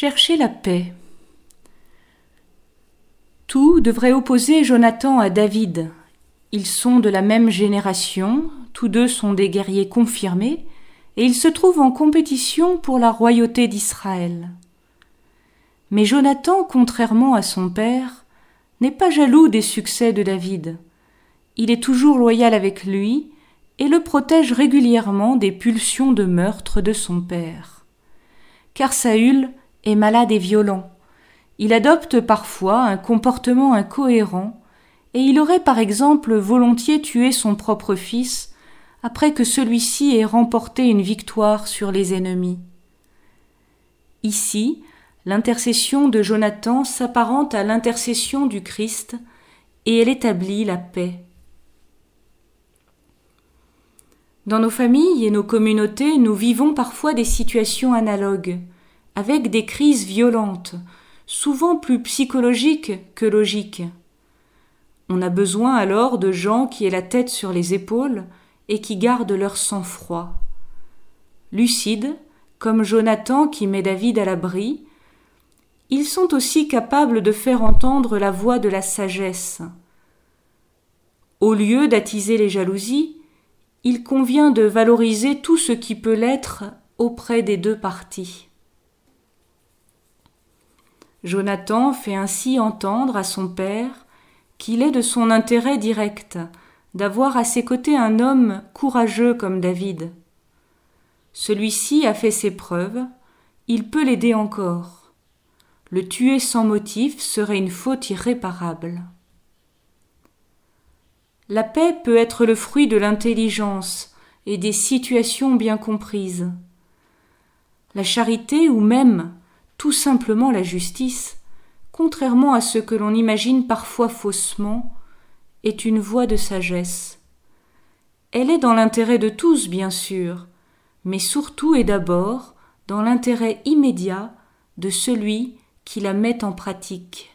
Chercher la paix. Tout devrait opposer Jonathan à David. Ils sont de la même génération, tous deux sont des guerriers confirmés, et ils se trouvent en compétition pour la royauté d'Israël. Mais Jonathan, contrairement à son père, n'est pas jaloux des succès de David. Il est toujours loyal avec lui et le protège régulièrement des pulsions de meurtre de son père. Car Saül est malade et violent. Il adopte parfois un comportement incohérent, et il aurait par exemple volontiers tué son propre fils après que celui-ci ait remporté une victoire sur les ennemis. Ici, l'intercession de Jonathan s'apparente à l'intercession du Christ, et elle établit la paix. Dans nos familles et nos communautés, nous vivons parfois des situations analogues avec des crises violentes, souvent plus psychologiques que logiques. On a besoin alors de gens qui aient la tête sur les épaules et qui gardent leur sang-froid. Lucides, comme Jonathan qui met David à l'abri, ils sont aussi capables de faire entendre la voix de la sagesse. Au lieu d'attiser les jalousies, il convient de valoriser tout ce qui peut l'être auprès des deux parties. Jonathan fait ainsi entendre à son père qu'il est de son intérêt direct d'avoir à ses côtés un homme courageux comme David. Celui-ci a fait ses preuves, il peut l'aider encore. Le tuer sans motif serait une faute irréparable. La paix peut être le fruit de l'intelligence et des situations bien comprises. La charité ou même tout simplement la justice, contrairement à ce que l'on imagine parfois faussement, est une voie de sagesse. Elle est dans l'intérêt de tous, bien sûr, mais surtout et d'abord dans l'intérêt immédiat de celui qui la met en pratique.